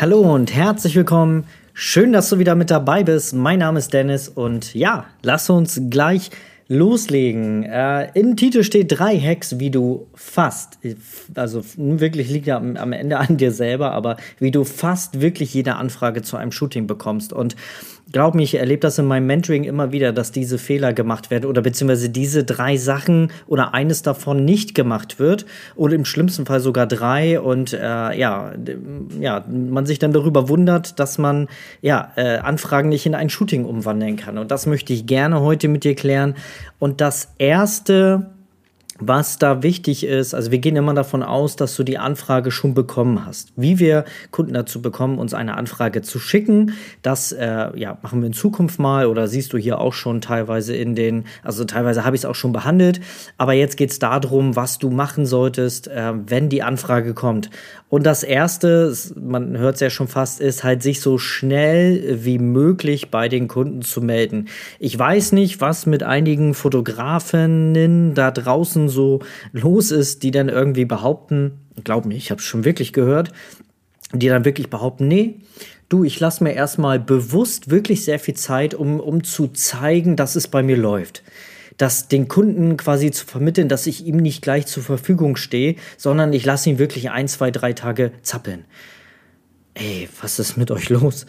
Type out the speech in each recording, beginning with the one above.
Hallo und herzlich willkommen. Schön, dass du wieder mit dabei bist. Mein Name ist Dennis und ja, lass uns gleich loslegen. Äh, Im Titel steht drei Hacks, wie du fast, also wirklich liegt ja am, am, Ende an dir selber, aber wie du fast wirklich jede Anfrage zu einem Shooting bekommst. Und glaub mir, ich erlebe das in meinem Mentoring immer wieder, dass diese Fehler gemacht werden oder beziehungsweise diese drei Sachen oder eines davon nicht gemacht wird oder im schlimmsten Fall sogar drei und äh, ja, ja, man sich dann darüber wundert, dass man ja äh, Anfragen nicht in ein Shooting umwandeln kann. Und das möchte ich gerne heute mit dir klären. Und das erste was da wichtig ist, also wir gehen immer davon aus, dass du die Anfrage schon bekommen hast. Wie wir Kunden dazu bekommen, uns eine Anfrage zu schicken, das äh, ja, machen wir in Zukunft mal oder siehst du hier auch schon teilweise in den, also teilweise habe ich es auch schon behandelt, aber jetzt geht es darum, was du machen solltest, äh, wenn die Anfrage kommt. Und das Erste, man hört es ja schon fast, ist halt sich so schnell wie möglich bei den Kunden zu melden. Ich weiß nicht, was mit einigen Fotografinnen da draußen so los ist, die dann irgendwie behaupten, glaub mir, ich habe es schon wirklich gehört, die dann wirklich behaupten, nee, du, ich lasse mir erstmal bewusst wirklich sehr viel Zeit, um, um zu zeigen, dass es bei mir läuft das den Kunden quasi zu vermitteln, dass ich ihm nicht gleich zur Verfügung stehe, sondern ich lasse ihn wirklich ein, zwei, drei Tage zappeln. Ey, was ist mit euch los?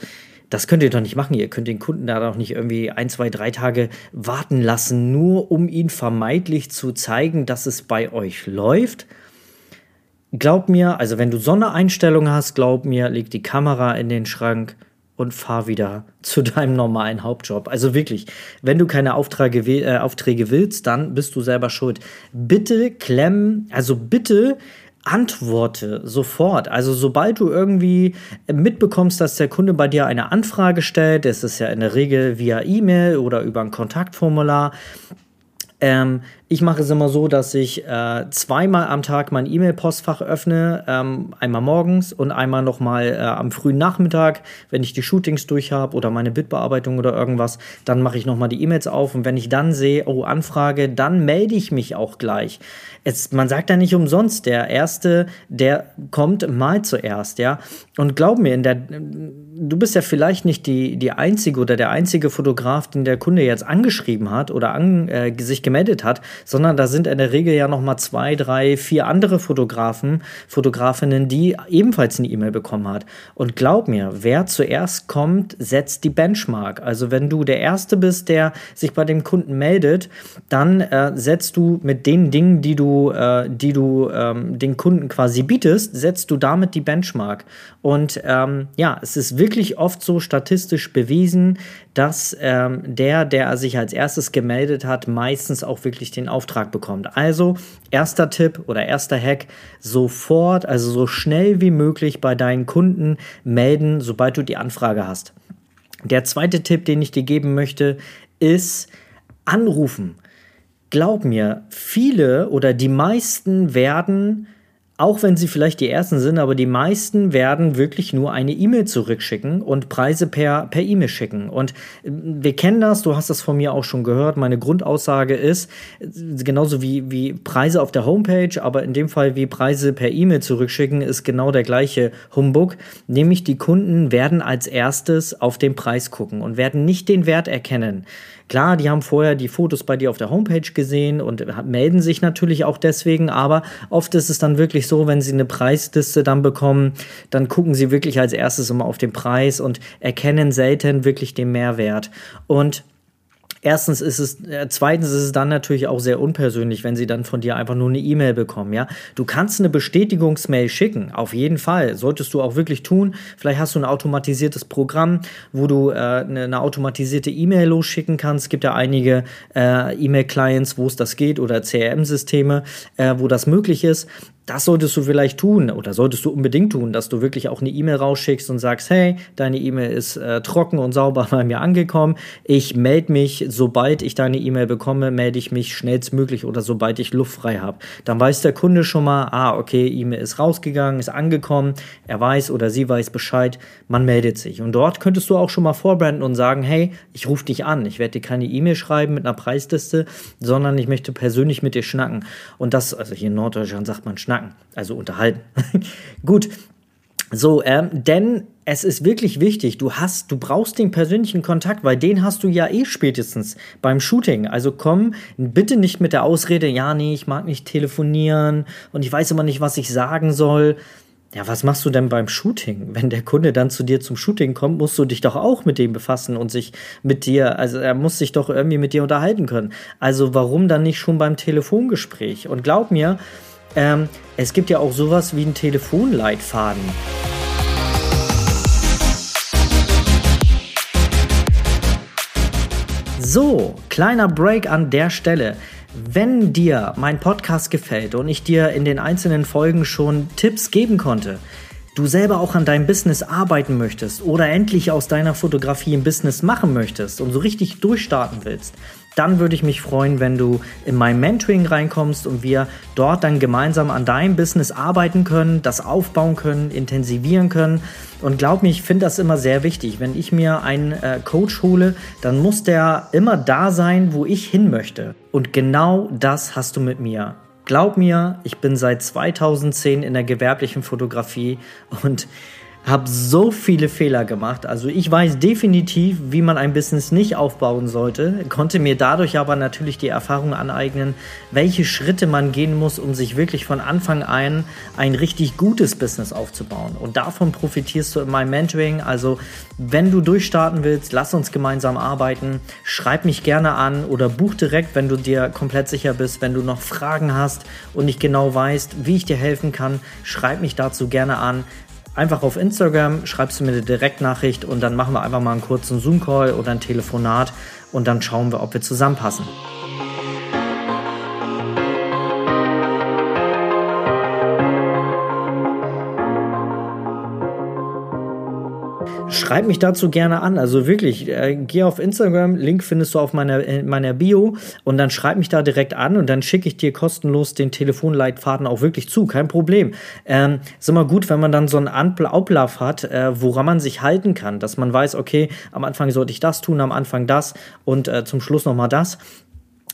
Das könnt ihr doch nicht machen. Ihr könnt den Kunden da doch nicht irgendwie ein, zwei, drei Tage warten lassen, nur um ihn vermeintlich zu zeigen, dass es bei euch läuft. Glaub mir, also wenn du so hast, glaub mir, leg die Kamera in den Schrank und fahr wieder zu deinem normalen Hauptjob. Also wirklich, wenn du keine Aufträge, äh, Aufträge willst, dann bist du selber schuld. Bitte klemmen, also bitte antworte sofort. Also sobald du irgendwie mitbekommst, dass der Kunde bei dir eine Anfrage stellt, das ist ja in der Regel via E-Mail oder über ein Kontaktformular, ähm, ich mache es immer so, dass ich äh, zweimal am Tag mein E-Mail-Postfach öffne, ähm, einmal morgens und einmal nochmal äh, am frühen Nachmittag, wenn ich die Shootings durch habe oder meine Bitbearbeitung oder irgendwas, dann mache ich nochmal die E-Mails auf und wenn ich dann sehe, oh, Anfrage, dann melde ich mich auch gleich. Es, man sagt ja nicht umsonst, der Erste, der kommt mal zuerst, ja. Und glaub mir, in der, du bist ja vielleicht nicht die, die einzige oder der einzige Fotograf, den der Kunde jetzt angeschrieben hat oder an, äh, sich gemeldet hat, sondern da sind in der Regel ja noch mal zwei, drei, vier andere Fotografen, Fotografinnen, die ebenfalls eine E-Mail bekommen hat. Und glaub mir, wer zuerst kommt, setzt die Benchmark. Also wenn du der Erste bist, der sich bei dem Kunden meldet, dann äh, setzt du mit den Dingen, die du, äh, die du ähm, den Kunden quasi bietest, setzt du damit die Benchmark. Und ähm, ja, es ist wirklich oft so statistisch bewiesen, dass ähm, der, der sich als erstes gemeldet hat, meistens auch wirklich den Auftrag bekommt. Also erster Tipp oder erster Hack, sofort, also so schnell wie möglich bei deinen Kunden melden, sobald du die Anfrage hast. Der zweite Tipp, den ich dir geben möchte, ist anrufen. Glaub mir, viele oder die meisten werden auch wenn sie vielleicht die ersten sind, aber die meisten werden wirklich nur eine E-Mail zurückschicken und Preise per per E-Mail schicken. Und äh, wir kennen das, du hast das von mir auch schon gehört. Meine Grundaussage ist, genauso wie, wie Preise auf der Homepage, aber in dem Fall wie Preise per E-Mail zurückschicken, ist genau der gleiche Humbug. Nämlich die Kunden werden als erstes auf den Preis gucken und werden nicht den Wert erkennen. Klar, die haben vorher die Fotos bei dir auf der Homepage gesehen und melden sich natürlich auch deswegen, aber oft ist es dann wirklich so, wenn sie eine Preisliste dann bekommen, dann gucken sie wirklich als erstes immer auf den Preis und erkennen selten wirklich den Mehrwert. Und erstens ist es, äh, zweitens ist es dann natürlich auch sehr unpersönlich, wenn sie dann von dir einfach nur eine E-Mail bekommen, ja. Du kannst eine Bestätigungsmail schicken, auf jeden Fall. Solltest du auch wirklich tun. Vielleicht hast du ein automatisiertes Programm, wo du äh, eine, eine, automatisierte E-Mail losschicken kannst. Es gibt ja einige äh, E-Mail-Clients, wo es das geht oder CRM-Systeme, äh, wo das möglich ist. Das solltest du vielleicht tun oder solltest du unbedingt tun, dass du wirklich auch eine E-Mail rausschickst und sagst, hey, deine E-Mail ist äh, trocken und sauber bei mir angekommen. Ich melde mich, sobald ich deine E-Mail bekomme, melde ich mich schnellstmöglich oder sobald ich Luft frei habe. Dann weiß der Kunde schon mal, ah, okay, E-Mail ist rausgegangen, ist angekommen, er weiß oder sie weiß Bescheid, man meldet sich. Und dort könntest du auch schon mal vorbranden und sagen, hey, ich rufe dich an, ich werde dir keine E-Mail schreiben mit einer Preisliste, sondern ich möchte persönlich mit dir schnacken. Und das, also hier in Norddeutschland sagt man schnacken schnacken, also unterhalten. Gut. So, ähm, denn es ist wirklich wichtig, du hast, du brauchst den persönlichen Kontakt, weil den hast du ja eh spätestens beim Shooting. Also komm bitte nicht mit der Ausrede, ja, nee, ich mag nicht telefonieren und ich weiß immer nicht, was ich sagen soll. Ja, was machst du denn beim Shooting? Wenn der Kunde dann zu dir zum Shooting kommt, musst du dich doch auch mit dem befassen und sich mit dir, also er muss sich doch irgendwie mit dir unterhalten können. Also warum dann nicht schon beim Telefongespräch? Und glaub mir, ähm, es gibt ja auch sowas wie einen Telefonleitfaden. So, kleiner Break an der Stelle. Wenn dir mein Podcast gefällt und ich dir in den einzelnen Folgen schon Tipps geben konnte, du selber auch an deinem Business arbeiten möchtest oder endlich aus deiner Fotografie ein Business machen möchtest und so richtig durchstarten willst, dann würde ich mich freuen, wenn du in mein Mentoring reinkommst und wir dort dann gemeinsam an deinem Business arbeiten können, das aufbauen können, intensivieren können. Und glaub mir, ich finde das immer sehr wichtig. Wenn ich mir einen äh, Coach hole, dann muss der immer da sein, wo ich hin möchte. Und genau das hast du mit mir. Glaub mir, ich bin seit 2010 in der gewerblichen Fotografie und habe so viele Fehler gemacht. Also ich weiß definitiv, wie man ein Business nicht aufbauen sollte, konnte mir dadurch aber natürlich die Erfahrung aneignen, welche Schritte man gehen muss, um sich wirklich von Anfang an ein richtig gutes Business aufzubauen. Und davon profitierst du in meinem Mentoring. Also wenn du durchstarten willst, lass uns gemeinsam arbeiten. Schreib mich gerne an oder buch direkt, wenn du dir komplett sicher bist. Wenn du noch Fragen hast und nicht genau weißt, wie ich dir helfen kann, schreib mich dazu gerne an einfach auf Instagram, schreibst du mir eine Direktnachricht und dann machen wir einfach mal einen kurzen Zoom-Call oder ein Telefonat und dann schauen wir, ob wir zusammenpassen. Schreib mich dazu gerne an. Also wirklich, äh, geh auf Instagram, Link findest du auf meiner, in meiner Bio und dann schreib mich da direkt an und dann schicke ich dir kostenlos den Telefonleitfaden auch wirklich zu. Kein Problem. Ähm, ist immer gut, wenn man dann so einen Ablauf hat, äh, woran man sich halten kann, dass man weiß, okay, am Anfang sollte ich das tun, am Anfang das und äh, zum Schluss nochmal das.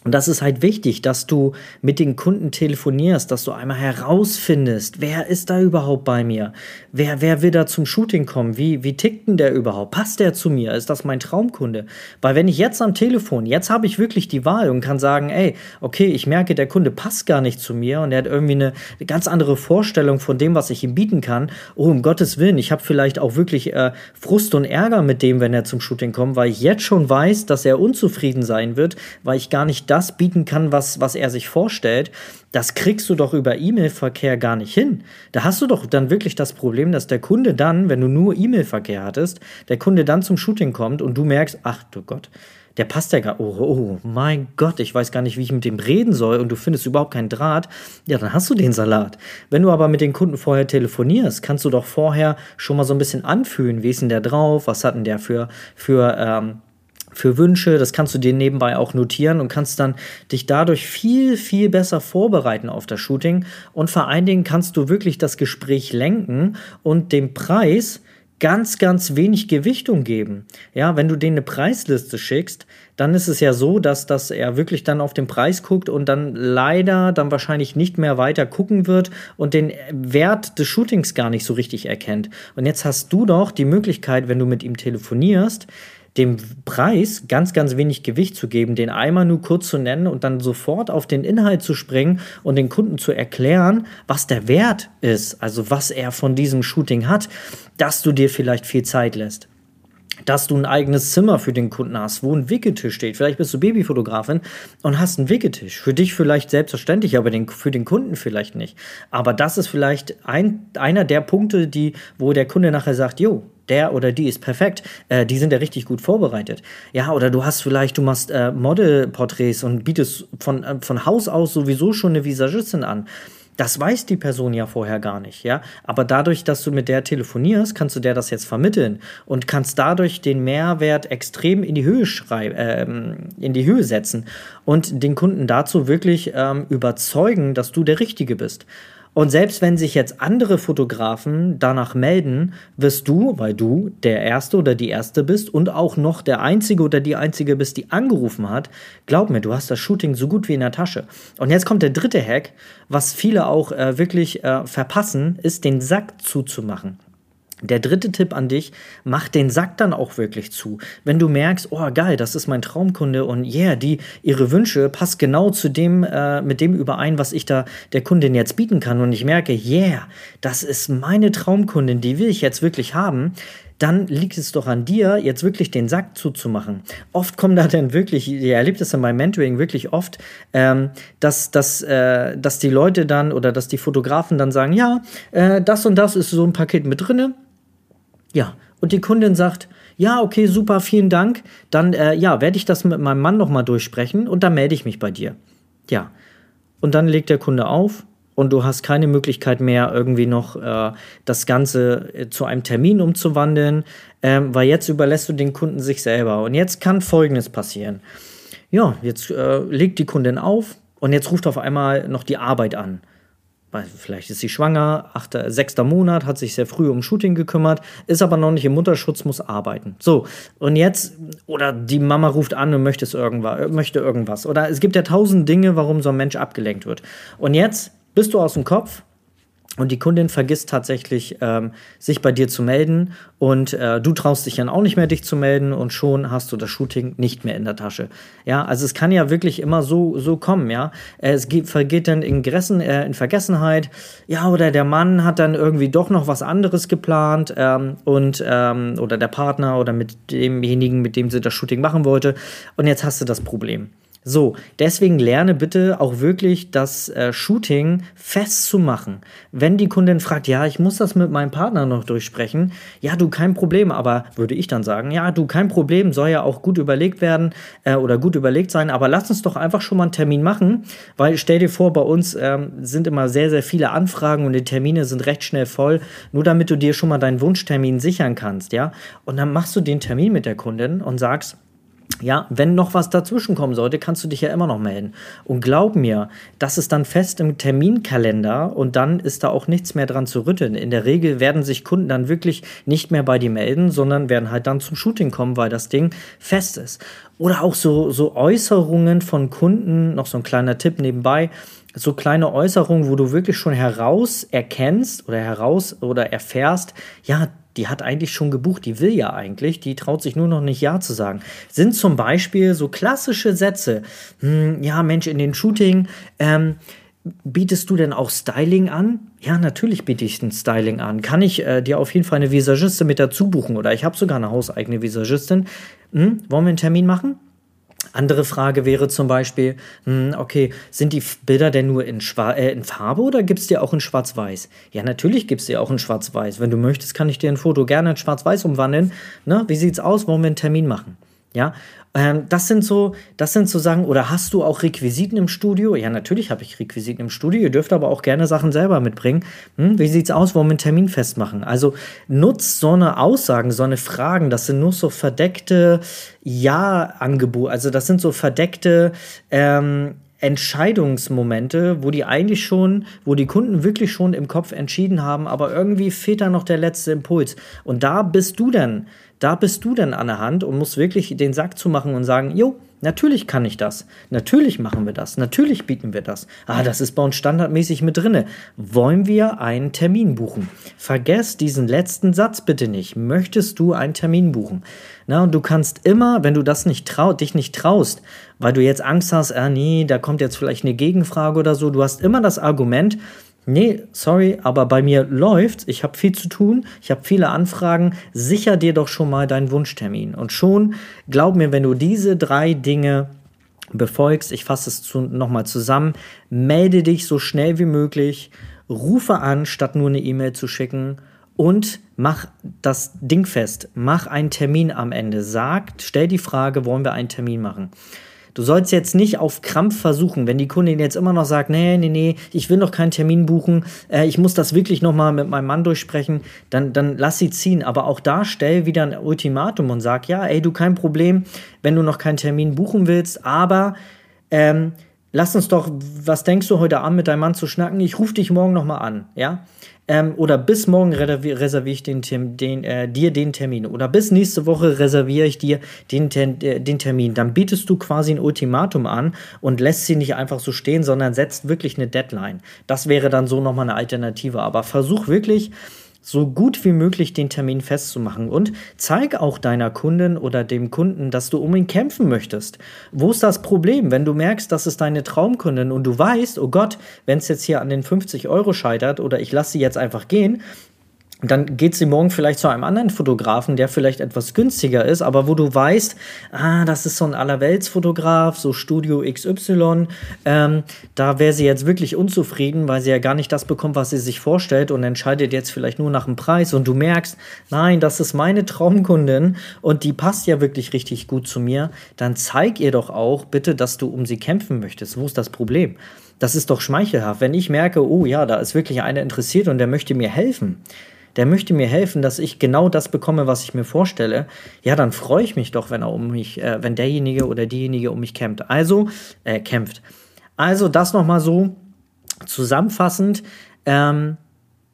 Und das ist halt wichtig, dass du mit den Kunden telefonierst, dass du einmal herausfindest, wer ist da überhaupt bei mir? Wer, wer will da zum Shooting kommen? Wie, wie tickt denn der überhaupt? Passt der zu mir? Ist das mein Traumkunde? Weil wenn ich jetzt am Telefon, jetzt habe ich wirklich die Wahl und kann sagen, ey, okay, ich merke, der Kunde passt gar nicht zu mir und er hat irgendwie eine ganz andere Vorstellung von dem, was ich ihm bieten kann. Oh, um Gottes Willen, ich habe vielleicht auch wirklich äh, Frust und Ärger mit dem, wenn er zum Shooting kommt, weil ich jetzt schon weiß, dass er unzufrieden sein wird, weil ich gar nicht das bieten kann, was, was er sich vorstellt, das kriegst du doch über E-Mail-Verkehr gar nicht hin. Da hast du doch dann wirklich das Problem, dass der Kunde dann, wenn du nur E-Mail-Verkehr hattest, der Kunde dann zum Shooting kommt und du merkst, ach du Gott, der passt ja gar, oh, oh, mein Gott, ich weiß gar nicht, wie ich mit dem reden soll und du findest überhaupt keinen Draht, ja, dann hast du den Salat. Wenn du aber mit den Kunden vorher telefonierst, kannst du doch vorher schon mal so ein bisschen anfühlen, wie ist denn der drauf, was hat denn der für, für, ähm, für Wünsche. Das kannst du dir nebenbei auch notieren und kannst dann dich dadurch viel, viel besser vorbereiten auf das Shooting. Und vor allen Dingen kannst du wirklich das Gespräch lenken und dem Preis ganz, ganz wenig Gewichtung geben. Ja, wenn du denen eine Preisliste schickst, dann ist es ja so, dass, dass er wirklich dann auf den Preis guckt und dann leider dann wahrscheinlich nicht mehr weiter gucken wird und den Wert des Shootings gar nicht so richtig erkennt. Und jetzt hast du doch die Möglichkeit, wenn du mit ihm telefonierst, dem Preis ganz, ganz wenig Gewicht zu geben, den einmal nur kurz zu nennen und dann sofort auf den Inhalt zu springen und den Kunden zu erklären, was der Wert ist, also was er von diesem Shooting hat, dass du dir vielleicht viel Zeit lässt dass du ein eigenes Zimmer für den Kunden hast, wo ein Wicketisch steht. Vielleicht bist du Babyfotografin und hast einen Wicketisch. Für dich vielleicht selbstverständlich, aber den, für den Kunden vielleicht nicht. Aber das ist vielleicht ein, einer der Punkte, die, wo der Kunde nachher sagt, jo, der oder die ist perfekt, äh, die sind ja richtig gut vorbereitet. Ja, oder du hast vielleicht, du machst äh, Modelporträts und bietest von, äh, von Haus aus sowieso schon eine Visagistin an Das weiß die Person ja vorher gar nicht, ja. Aber dadurch, dass du mit der telefonierst, kannst du der das jetzt vermitteln und kannst dadurch den Mehrwert extrem in die Höhe schreiben, äh, in die Höhe setzen und den Kunden dazu wirklich ähm, überzeugen, dass du der Richtige bist. Und selbst wenn sich jetzt andere Fotografen danach melden, wirst du, weil du der Erste oder die Erste bist und auch noch der Einzige oder die Einzige bist, die angerufen hat, glaub mir, du hast das Shooting so gut wie in der Tasche. Und jetzt kommt der dritte Hack, was viele auch äh, wirklich äh, verpassen, ist den Sack zuzumachen. Der dritte Tipp an dich, mach den Sack dann auch wirklich zu. Wenn du merkst, oh geil, das ist mein Traumkunde und yeah, die, ihre Wünsche passt genau zu dem, äh, mit dem überein, was ich da der Kundin jetzt bieten kann und ich merke, yeah, das ist meine Traumkundin, die will ich jetzt wirklich haben, dann liegt es doch an dir, jetzt wirklich den Sack zuzumachen. Oft kommen da dann wirklich, ihr erlebt es in meinem Mentoring wirklich oft, ähm, dass, dass, äh, dass die Leute dann oder dass die Fotografen dann sagen, ja, äh, das und das ist so ein Paket mit drinne ja, und die Kundin sagt, ja, okay, super, vielen Dank. Dann, äh, ja, werde ich das mit meinem Mann nochmal durchsprechen und dann melde ich mich bei dir. Ja. Und dann legt der Kunde auf und du hast keine Möglichkeit mehr, irgendwie noch äh, das Ganze äh, zu einem Termin umzuwandeln, ähm, weil jetzt überlässt du den Kunden sich selber. Und jetzt kann Folgendes passieren. Ja, jetzt äh, legt die Kundin auf und jetzt ruft auf einmal noch die Arbeit an vielleicht ist sie schwanger, achter, sechster Monat, hat sich sehr früh um Shooting gekümmert, ist aber noch nicht im Mutterschutz, muss arbeiten. So, und jetzt, oder die Mama ruft an und möchte, irgendwas, möchte irgendwas. Oder es gibt ja tausend Dinge, warum so ein Mensch abgelenkt wird. Und jetzt bist du aus dem Kopf, und die Kundin vergisst tatsächlich, ähm, sich bei dir zu melden und äh, du traust dich dann auch nicht mehr, dich zu melden und schon hast du das Shooting nicht mehr in der Tasche. Ja, also es kann ja wirklich immer so, so kommen, ja. Es geht, vergeht dann in, Gressen, äh, in Vergessenheit, ja, oder der Mann hat dann irgendwie doch noch was anderes geplant ähm, und ähm, oder der Partner oder mit demjenigen, mit dem sie das Shooting machen wollte und jetzt hast du das Problem. So, deswegen lerne bitte auch wirklich das äh, Shooting festzumachen. Wenn die Kundin fragt, ja, ich muss das mit meinem Partner noch durchsprechen, ja, du, kein Problem, aber würde ich dann sagen, ja, du, kein Problem, soll ja auch gut überlegt werden äh, oder gut überlegt sein, aber lass uns doch einfach schon mal einen Termin machen, weil stell dir vor, bei uns ähm, sind immer sehr, sehr viele Anfragen und die Termine sind recht schnell voll, nur damit du dir schon mal deinen Wunschtermin sichern kannst, ja. Und dann machst du den Termin mit der Kundin und sagst, ja, wenn noch was dazwischen kommen sollte, kannst du dich ja immer noch melden. Und glaub mir, das ist dann fest im Terminkalender und dann ist da auch nichts mehr dran zu rütteln. In der Regel werden sich Kunden dann wirklich nicht mehr bei dir melden, sondern werden halt dann zum Shooting kommen, weil das Ding fest ist. Oder auch so, so Äußerungen von Kunden, noch so ein kleiner Tipp nebenbei, so kleine Äußerungen, wo du wirklich schon heraus erkennst oder heraus oder erfährst, ja, die hat eigentlich schon gebucht, die will ja eigentlich, die traut sich nur noch nicht Ja zu sagen. Sind zum Beispiel so klassische Sätze, hm, ja Mensch, in den Shooting, ähm, bietest du denn auch Styling an? Ja, natürlich biete ich ein Styling an. Kann ich äh, dir auf jeden Fall eine Visagistin mit dazu buchen oder ich habe sogar eine hauseigene Visagistin. Hm, wollen wir einen Termin machen? Andere Frage wäre zum Beispiel, hm, okay, sind die Bilder denn nur in, Schwa äh, in Farbe oder gibt es die auch in Schwarz-Weiß? Ja, natürlich gibt es die auch in Schwarz-Weiß. Wenn du möchtest, kann ich dir ein Foto gerne in Schwarz-Weiß umwandeln. Ne? Wie sieht's aus? Wollen wir einen Termin machen? Ja, ähm, das sind so, das sind so Sachen, oder hast du auch Requisiten im Studio? Ja, natürlich habe ich Requisiten im Studio. Ihr dürft aber auch gerne Sachen selber mitbringen. Hm, wie sieht's aus? Wollen wir einen Termin festmachen? Also nutzt so eine Aussagen, so eine Fragen. Das sind nur so verdeckte Ja-Angebote. Also das sind so verdeckte ähm, Entscheidungsmomente, wo die eigentlich schon, wo die Kunden wirklich schon im Kopf entschieden haben, aber irgendwie fehlt da noch der letzte Impuls. Und da bist du dann da bist du dann an der Hand und musst wirklich den Sack zumachen und sagen, jo, natürlich kann ich das. Natürlich machen wir das. Natürlich bieten wir das. Ah, das ist bei uns standardmäßig mit drinne. Wollen wir einen Termin buchen? Vergesst diesen letzten Satz bitte nicht. Möchtest du einen Termin buchen? Na, und du kannst immer, wenn du das nicht trau dich nicht traust, weil du jetzt Angst hast, ah nee, da kommt jetzt vielleicht eine Gegenfrage oder so, du hast immer das Argument, Nee, sorry, aber bei mir läuft's. Ich habe viel zu tun, ich habe viele Anfragen. Sicher dir doch schon mal deinen Wunschtermin. Und schon, glaub mir, wenn du diese drei Dinge befolgst, ich fasse es zu, nochmal zusammen, melde dich so schnell wie möglich, rufe an, statt nur eine E-Mail zu schicken und mach das Ding fest. Mach einen Termin am Ende. Sag, stell die Frage, wollen wir einen Termin machen? Du sollst jetzt nicht auf Krampf versuchen, wenn die Kundin jetzt immer noch sagt, nee, nee, nee, ich will noch keinen Termin buchen, äh, ich muss das wirklich noch mal mit meinem Mann durchsprechen, dann, dann lass sie ziehen. Aber auch da stell wieder ein Ultimatum und sag, ja, ey, du kein Problem, wenn du noch keinen Termin buchen willst, aber ähm, lass uns doch, was denkst du heute Abend mit deinem Mann zu schnacken? Ich rufe dich morgen noch mal an, ja? Ähm, oder bis morgen reserviere ich den, den, äh, dir den Termin. Oder bis nächste Woche reserviere ich dir den, äh, den Termin. Dann bietest du quasi ein Ultimatum an und lässt sie nicht einfach so stehen, sondern setzt wirklich eine Deadline. Das wäre dann so nochmal eine Alternative. Aber versuch wirklich, so gut wie möglich den Termin festzumachen und zeig auch deiner Kundin oder dem Kunden, dass du um ihn kämpfen möchtest. Wo ist das Problem? Wenn du merkst, das ist deine Traumkundin und du weißt, oh Gott, wenn es jetzt hier an den 50 Euro scheitert oder ich lasse sie jetzt einfach gehen, dann geht sie morgen vielleicht zu einem anderen Fotografen, der vielleicht etwas günstiger ist, aber wo du weißt, ah, das ist so ein Allerweltsfotograf, so Studio XY, ähm, da wäre sie jetzt wirklich unzufrieden, weil sie ja gar nicht das bekommt, was sie sich vorstellt und entscheidet jetzt vielleicht nur nach dem Preis und du merkst, nein, das ist meine Traumkundin und die passt ja wirklich richtig gut zu mir, dann zeig ihr doch auch bitte, dass du um sie kämpfen möchtest. Wo ist das Problem? Das ist doch schmeichelhaft. Wenn ich merke, oh ja, da ist wirklich einer interessiert und der möchte mir helfen, der möchte mir helfen, dass ich genau das bekomme, was ich mir vorstelle, ja, dann freue ich mich doch, wenn er um mich, äh, wenn derjenige oder diejenige um mich kämpft. Also, äh, kämpft. Also, das nochmal so zusammenfassend. Ähm,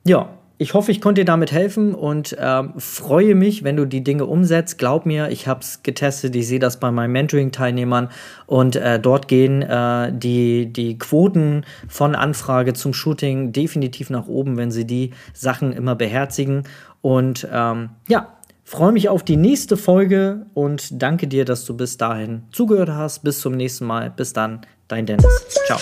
ja, ich hoffe, ich konnte dir damit helfen und ähm, freue mich, wenn du die Dinge umsetzt. Glaub mir, ich habe es getestet, ich sehe das bei meinen Mentoring-Teilnehmern und äh, dort gehen äh, die, die Quoten von Anfrage zum Shooting definitiv nach oben, wenn sie die Sachen immer beherzigen. Und ähm, ja, freue mich auf die nächste Folge und danke dir, dass du bis dahin zugehört hast. Bis zum nächsten Mal. Bis dann, dein Dennis. Ciao.